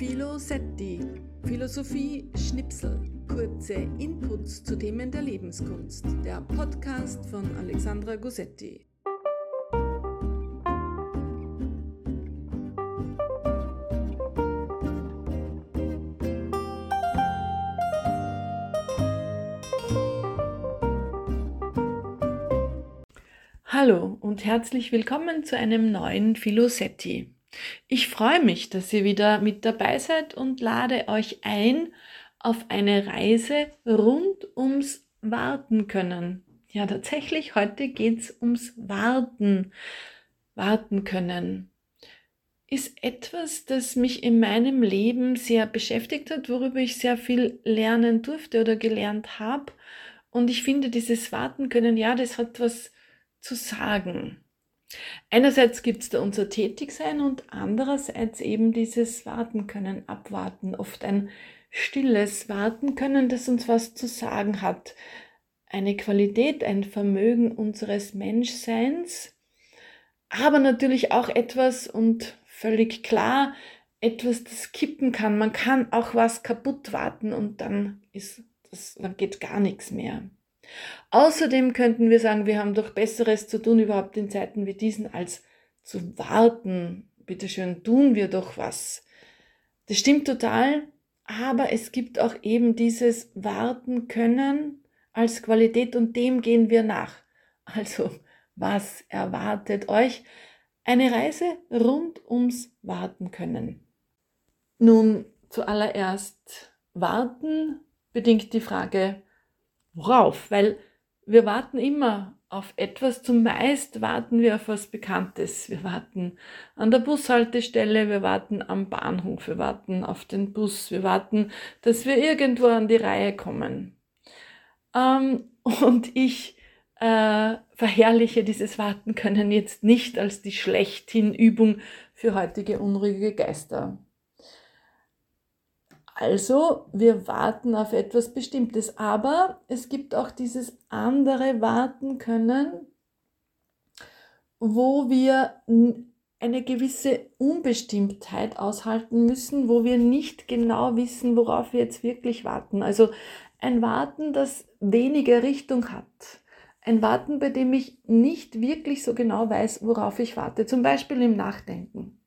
Philosetti, Philosophie Schnipsel, kurze Inputs zu Themen der Lebenskunst, der Podcast von Alexandra Gossetti. Hallo und herzlich willkommen zu einem neuen Philosetti. Ich freue mich, dass ihr wieder mit dabei seid und lade euch ein auf eine Reise rund ums Warten können. Ja, tatsächlich, heute geht's ums Warten. Warten können ist etwas, das mich in meinem Leben sehr beschäftigt hat, worüber ich sehr viel lernen durfte oder gelernt habe. Und ich finde, dieses Warten können, ja, das hat was zu sagen. Einerseits gibt es da unser Tätigsein und andererseits eben dieses Warten können, abwarten, oft ein stilles Warten können, das uns was zu sagen hat. Eine Qualität, ein Vermögen unseres Menschseins, aber natürlich auch etwas und völlig klar, etwas, das kippen kann. Man kann auch was kaputt warten und dann ist das, dann geht gar nichts mehr. Außerdem könnten wir sagen, wir haben doch Besseres zu tun überhaupt in Zeiten wie diesen, als zu warten. Bitte schön, tun wir doch was. Das stimmt total, aber es gibt auch eben dieses Warten können als Qualität und dem gehen wir nach. Also, was erwartet euch? Eine Reise rund ums Warten können. Nun, zuallererst warten bedingt die Frage, worauf? Weil wir warten immer auf etwas. Zumeist warten wir auf was Bekanntes. Wir warten an der Bushaltestelle, wir warten am Bahnhof, wir warten auf den Bus, wir warten, dass wir irgendwo an die Reihe kommen. Ähm, und ich äh, verherrliche dieses Warten können jetzt nicht als die schlechthin Übung für heutige unruhige Geister. Also, wir warten auf etwas Bestimmtes. Aber es gibt auch dieses andere Warten können, wo wir eine gewisse Unbestimmtheit aushalten müssen, wo wir nicht genau wissen, worauf wir jetzt wirklich warten. Also ein Warten, das weniger Richtung hat. Ein Warten, bei dem ich nicht wirklich so genau weiß, worauf ich warte. Zum Beispiel im Nachdenken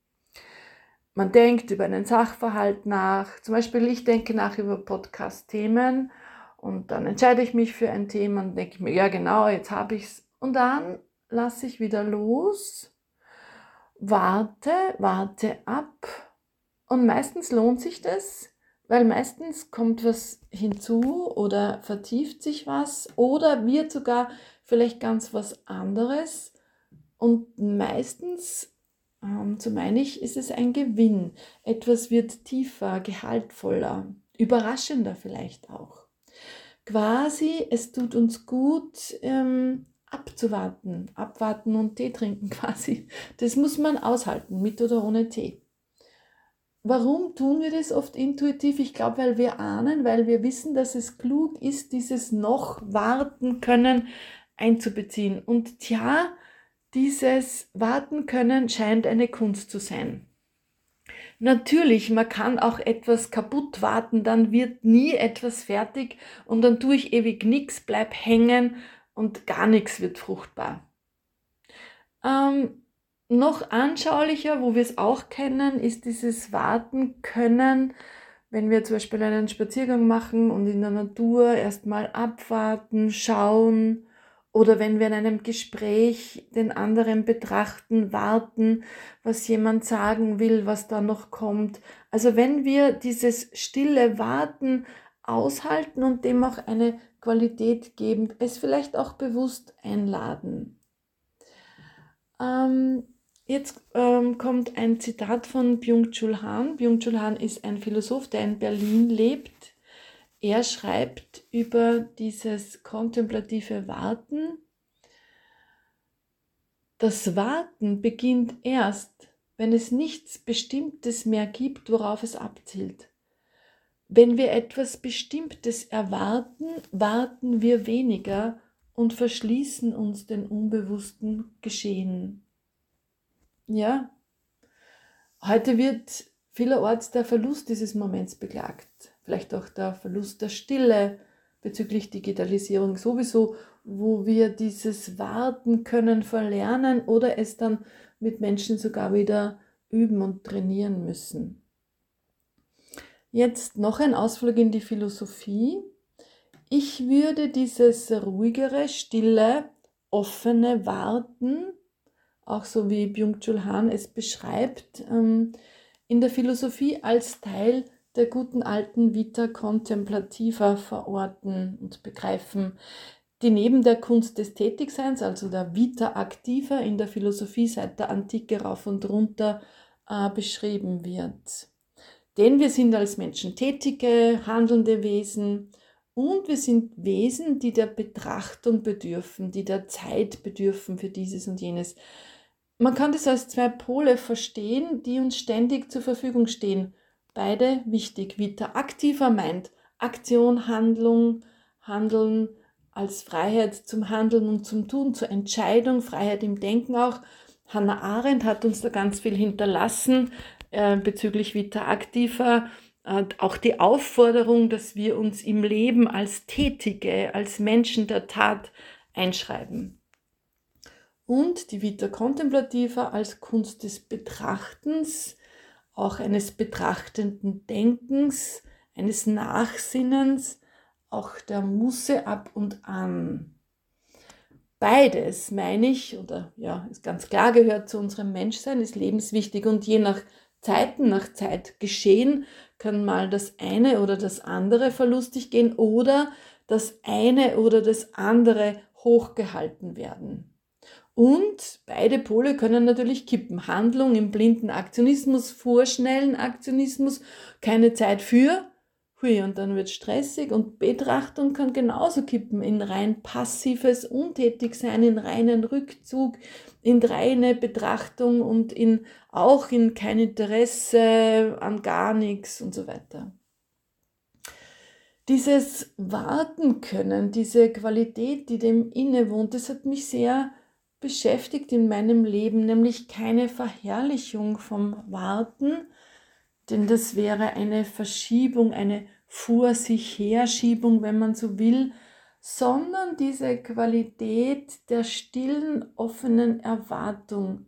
man denkt über einen Sachverhalt nach. Zum Beispiel, ich denke nach über Podcast-Themen und dann entscheide ich mich für ein Thema und denke mir, ja genau, jetzt habe ich es. Und dann lasse ich wieder los, warte, warte ab. Und meistens lohnt sich das, weil meistens kommt was hinzu oder vertieft sich was oder wird sogar vielleicht ganz was anderes. Und meistens so meine ich, ist es ein Gewinn. Etwas wird tiefer, gehaltvoller, überraschender vielleicht auch. Quasi, es tut uns gut, ähm, abzuwarten, abwarten und Tee trinken quasi. Das muss man aushalten, mit oder ohne Tee. Warum tun wir das oft intuitiv? Ich glaube, weil wir ahnen, weil wir wissen, dass es klug ist, dieses noch warten können einzubeziehen. Und tja, dieses Warten können scheint eine Kunst zu sein. Natürlich, man kann auch etwas kaputt warten, dann wird nie etwas fertig und dann tue ich ewig nichts, bleib hängen und gar nichts wird fruchtbar. Ähm, noch anschaulicher, wo wir es auch kennen, ist dieses Warten können, wenn wir zum Beispiel einen Spaziergang machen und in der Natur erstmal abwarten, schauen, oder wenn wir in einem Gespräch den anderen betrachten, warten, was jemand sagen will, was da noch kommt. Also wenn wir dieses stille Warten aushalten und dem auch eine Qualität geben, es vielleicht auch bewusst einladen. Ähm, jetzt ähm, kommt ein Zitat von Byung-Chul Han. Byung-Chul Han ist ein Philosoph, der in Berlin lebt er schreibt über dieses kontemplative Warten. Das Warten beginnt erst, wenn es nichts Bestimmtes mehr gibt, worauf es abzielt. Wenn wir etwas Bestimmtes erwarten, warten wir weniger und verschließen uns den unbewussten Geschehen. Ja, heute wird vielerorts der Verlust dieses Moments beklagt. Vielleicht auch der Verlust der Stille bezüglich Digitalisierung sowieso, wo wir dieses Warten können verlernen oder es dann mit Menschen sogar wieder üben und trainieren müssen. Jetzt noch ein Ausflug in die Philosophie. Ich würde dieses ruhigere, stille, offene Warten, auch so wie Byung-Chul Han es beschreibt, ähm, in der Philosophie als Teil der guten alten Vita Contemplativa verorten und begreifen, die neben der Kunst des Tätigseins, also der Vita Activa in der Philosophie seit der Antike rauf und runter äh, beschrieben wird. Denn wir sind als Menschen tätige, handelnde Wesen und wir sind Wesen, die der Betrachtung bedürfen, die der Zeit bedürfen für dieses und jenes. Man kann das als zwei Pole verstehen, die uns ständig zur Verfügung stehen. Beide wichtig. Vita aktiver meint Aktion, Handlung, Handeln als Freiheit zum Handeln und zum Tun, zur Entscheidung, Freiheit im Denken auch. Hannah Arendt hat uns da ganz viel hinterlassen. Äh, bezüglich Vita Activa äh, auch die Aufforderung, dass wir uns im Leben als Tätige, als Menschen der Tat einschreiben. Und die Vita Contemplativa als Kunst des Betrachtens, auch eines betrachtenden Denkens, eines Nachsinnens, auch der Musse ab und an. Beides, meine ich, oder ja, ist ganz klar, gehört zu unserem Menschsein, ist lebenswichtig und je nach Zeiten nach Zeit geschehen, kann mal das eine oder das andere verlustig gehen oder das eine oder das andere hochgehalten werden. Und beide Pole können natürlich kippen. Handlung im blinden Aktionismus, vorschnellen Aktionismus, keine Zeit für, hui, und dann wird stressig und Betrachtung kann genauso kippen in rein passives Untätigsein, in reinen Rückzug, in reine Betrachtung und in auch in kein Interesse an gar nichts und so weiter. Dieses Warten können, diese Qualität, die dem innewohnt, das hat mich sehr beschäftigt in meinem Leben, nämlich keine Verherrlichung vom Warten, denn das wäre eine Verschiebung, eine vor sich Herschiebung, wenn man so will, sondern diese Qualität der stillen, offenen Erwartung.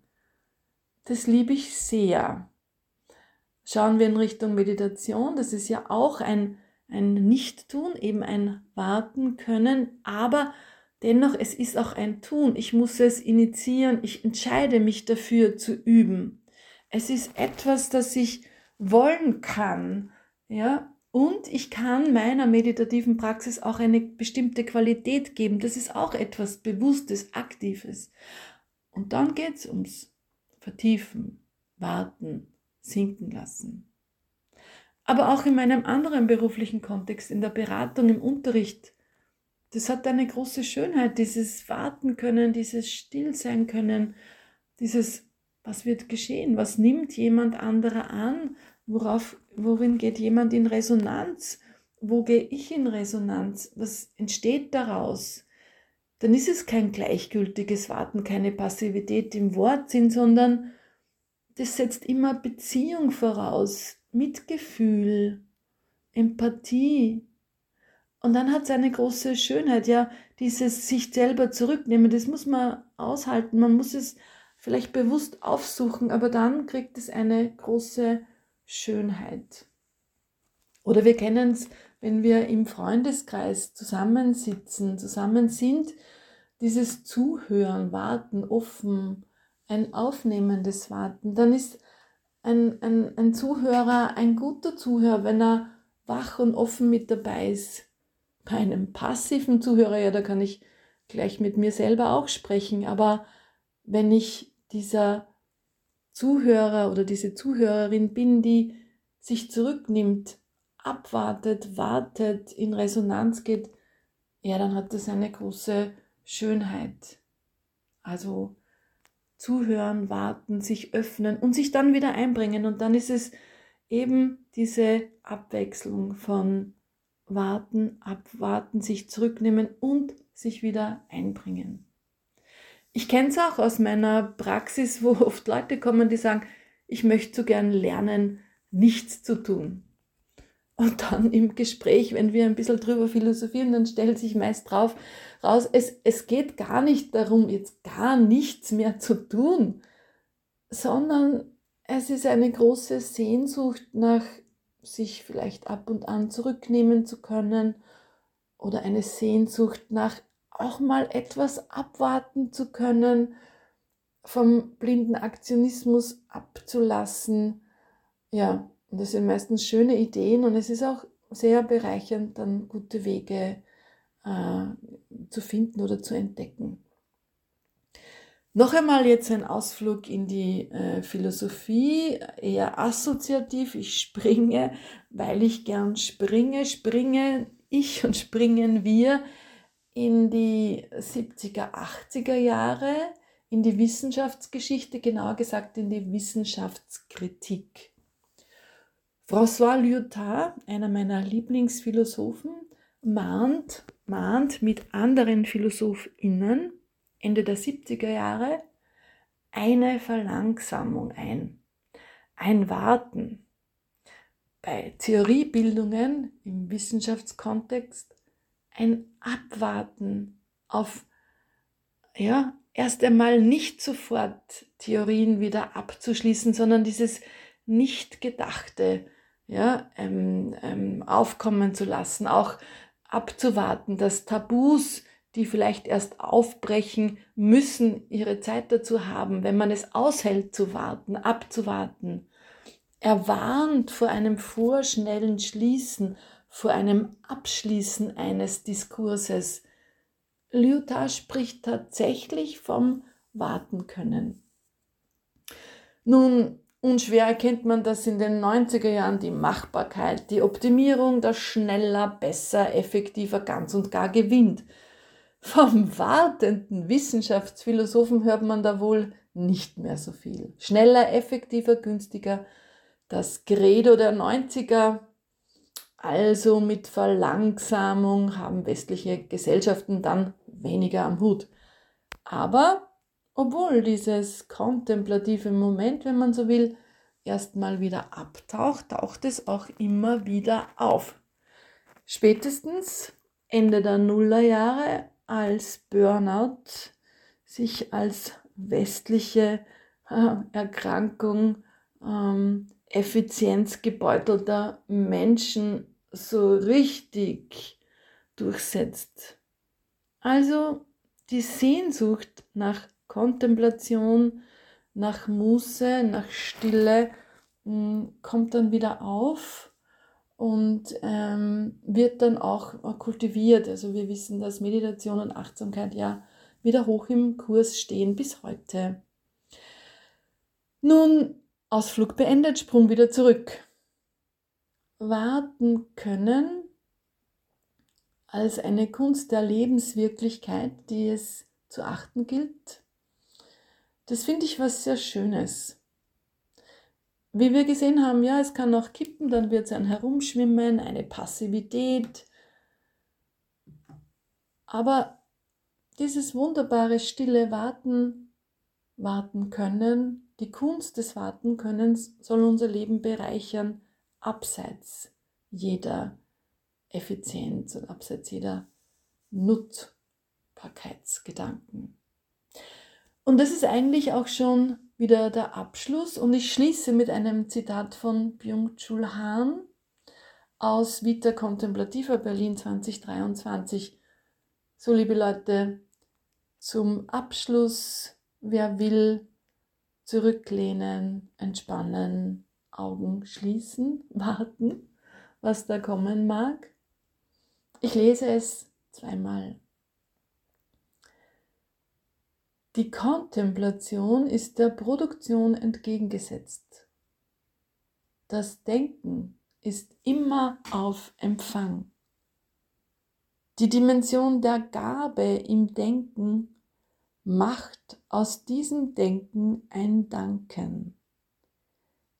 Das liebe ich sehr. Schauen wir in Richtung Meditation, das ist ja auch ein, ein Nicht-Tun, eben ein Warten können, aber dennoch, es ist auch ein Tun. Ich muss es initiieren, ich entscheide mich dafür zu üben. Es ist etwas, das ich wollen kann, ja, und ich kann meiner meditativen Praxis auch eine bestimmte Qualität geben. Das ist auch etwas Bewusstes, Aktives. Und dann geht es ums Vertiefen, Warten, Sinken lassen. Aber auch in meinem anderen beruflichen Kontext, in der Beratung, im Unterricht, das hat eine große Schönheit, dieses Warten können, dieses Stillsein können, dieses, was wird geschehen, was nimmt jemand anderer an, Worauf, worin geht jemand in Resonanz? Wo gehe ich in Resonanz? Was entsteht daraus? Dann ist es kein gleichgültiges Warten, keine Passivität im Wortsinn, sondern das setzt immer Beziehung voraus, Mitgefühl, Empathie. Und dann hat es eine große Schönheit, ja, dieses sich selber zurücknehmen, das muss man aushalten, man muss es vielleicht bewusst aufsuchen, aber dann kriegt es eine große Schönheit. Oder wir kennen es, wenn wir im Freundeskreis zusammensitzen, zusammen sind, dieses Zuhören, Warten, offen, ein aufnehmendes Warten, dann ist ein, ein, ein Zuhörer ein guter Zuhörer, wenn er wach und offen mit dabei ist. Bei einem passiven Zuhörer, ja, da kann ich gleich mit mir selber auch sprechen, aber wenn ich dieser Zuhörer oder diese Zuhörerin bin, die sich zurücknimmt, abwartet, wartet, in Resonanz geht, ja, dann hat das eine große Schönheit. Also zuhören, warten, sich öffnen und sich dann wieder einbringen. Und dann ist es eben diese Abwechslung von warten, abwarten, sich zurücknehmen und sich wieder einbringen. Ich kenne es auch aus meiner Praxis, wo oft Leute kommen, die sagen, ich möchte so gern lernen, nichts zu tun. Und dann im Gespräch, wenn wir ein bisschen drüber philosophieren, dann stellt sich meist drauf raus, es, es geht gar nicht darum, jetzt gar nichts mehr zu tun, sondern es ist eine große Sehnsucht nach sich vielleicht ab und an zurücknehmen zu können oder eine Sehnsucht nach auch mal etwas abwarten zu können, vom blinden Aktionismus abzulassen. Ja, und das sind meistens schöne Ideen und es ist auch sehr bereichernd, dann gute Wege äh, zu finden oder zu entdecken. Noch einmal jetzt ein Ausflug in die äh, Philosophie, eher assoziativ. Ich springe, weil ich gern springe, springe ich und springen wir in die 70er, 80er Jahre, in die Wissenschaftsgeschichte, genauer gesagt in die Wissenschaftskritik. François Lyotard, einer meiner Lieblingsphilosophen, mahnt, mahnt mit anderen PhilosophInnen Ende der 70er Jahre eine Verlangsamung ein, ein Warten. Bei Theoriebildungen im Wissenschaftskontext ein Abwarten auf, ja, erst einmal nicht sofort Theorien wieder abzuschließen, sondern dieses nicht Gedachte ja, ähm, ähm, aufkommen zu lassen, auch abzuwarten, dass Tabus die vielleicht erst aufbrechen müssen, ihre Zeit dazu haben, wenn man es aushält zu warten, abzuwarten. Er warnt vor einem vorschnellen Schließen, vor einem Abschließen eines Diskurses. Lyotard spricht tatsächlich vom Warten können. Nun, unschwer erkennt man, dass in den 90er Jahren die Machbarkeit, die Optimierung, das schneller, besser, effektiver ganz und gar gewinnt. Vom wartenden Wissenschaftsphilosophen hört man da wohl nicht mehr so viel. Schneller, effektiver, günstiger. Das Credo der 90er, also mit Verlangsamung, haben westliche Gesellschaften dann weniger am Hut. Aber obwohl dieses kontemplative Moment, wenn man so will, erstmal wieder abtaucht, taucht es auch immer wieder auf. Spätestens Ende der Nullerjahre als Burnout sich als westliche äh, Erkrankung ähm, effizienzgebeutelter Menschen so richtig durchsetzt. Also die Sehnsucht nach Kontemplation, nach Muße, nach Stille mh, hm, kommt dann wieder auf und ähm, wird dann auch kultiviert. Also wir wissen, dass Meditation und Achtsamkeit ja wieder hoch im Kurs stehen bis heute. Nun, Ausflug beendet, Sprung wieder zurück. Warten können als eine Kunst der Lebenswirklichkeit, die es zu achten gilt. Das finde ich was sehr Schönes. Wie wir gesehen haben, ja, es kann auch kippen, dann wird es ein Herumschwimmen, eine Passivität. Aber dieses wunderbare stille Warten, warten können, die Kunst des Wartenkönnens soll unser Leben bereichern, abseits jeder Effizienz und abseits jeder Nutzbarkeitsgedanken. Und das ist eigentlich auch schon wieder der Abschluss und ich schließe mit einem Zitat von Byung-Chul Han aus Vita Contemplativa Berlin 2023. So, liebe Leute, zum Abschluss, wer will, zurücklehnen, entspannen, Augen schließen, warten, was da kommen mag. Ich lese es zweimal Die Kontemplation ist der Produktion entgegengesetzt. Das Denken ist immer auf Empfang. Die Dimension der Gabe im Denken macht aus diesem Denken ein Danken.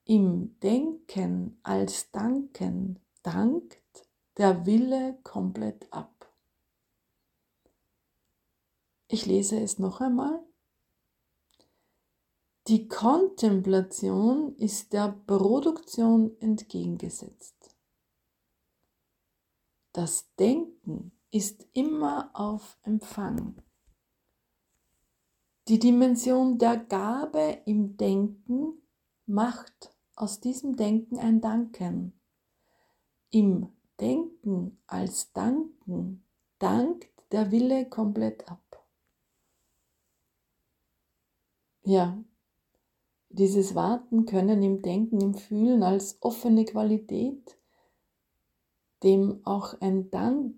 Im Denken als Danken dankt der Wille komplett ab. Ich lese es noch einmal. Die Kontemplation ist der Produktion entgegengesetzt. Das Denken ist immer auf Empfang. Die Dimension der Gabe im Denken macht aus diesem Denken ein Danken. Im Denken als Danken dankt der Wille komplett ab. Ja, dieses Warten können im Denken, im Fühlen als offene Qualität, dem auch ein Dank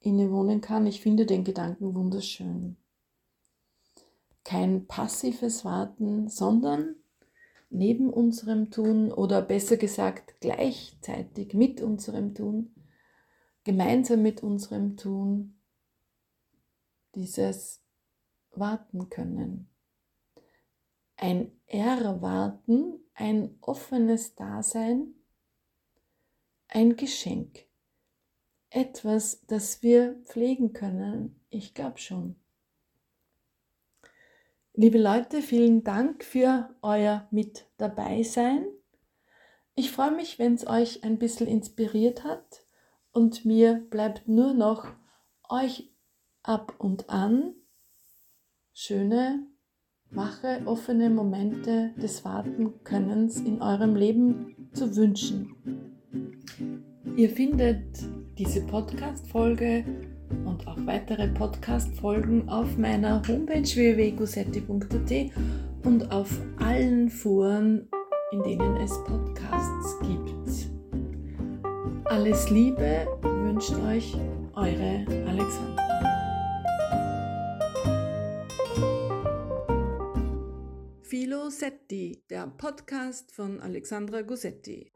innewohnen kann. Ich finde den Gedanken wunderschön. Kein passives Warten, sondern neben unserem Tun oder besser gesagt gleichzeitig mit unserem Tun, gemeinsam mit unserem Tun, dieses Warten können ein Erwarten, ein offenes Dasein, ein Geschenk. Etwas, das wir pflegen können. Ich glaube schon. Liebe Leute, vielen Dank für euer Mit dabei sein. Ich freue mich, wenn es euch ein bisschen inspiriert hat und mir bleibt nur noch euch ab und an schöne wache, offene Momente des Wartenkönnens in eurem Leben zu wünschen. Ihr findet diese Podcast-Folge und auch weitere Podcast-Folgen auf meiner Homepage www.gusetti.at und auf allen Foren, in denen es Podcasts gibt. Alles Liebe wünscht euch eure Alexandra. Filosetti, der Podcast von Alexandra Gussetti.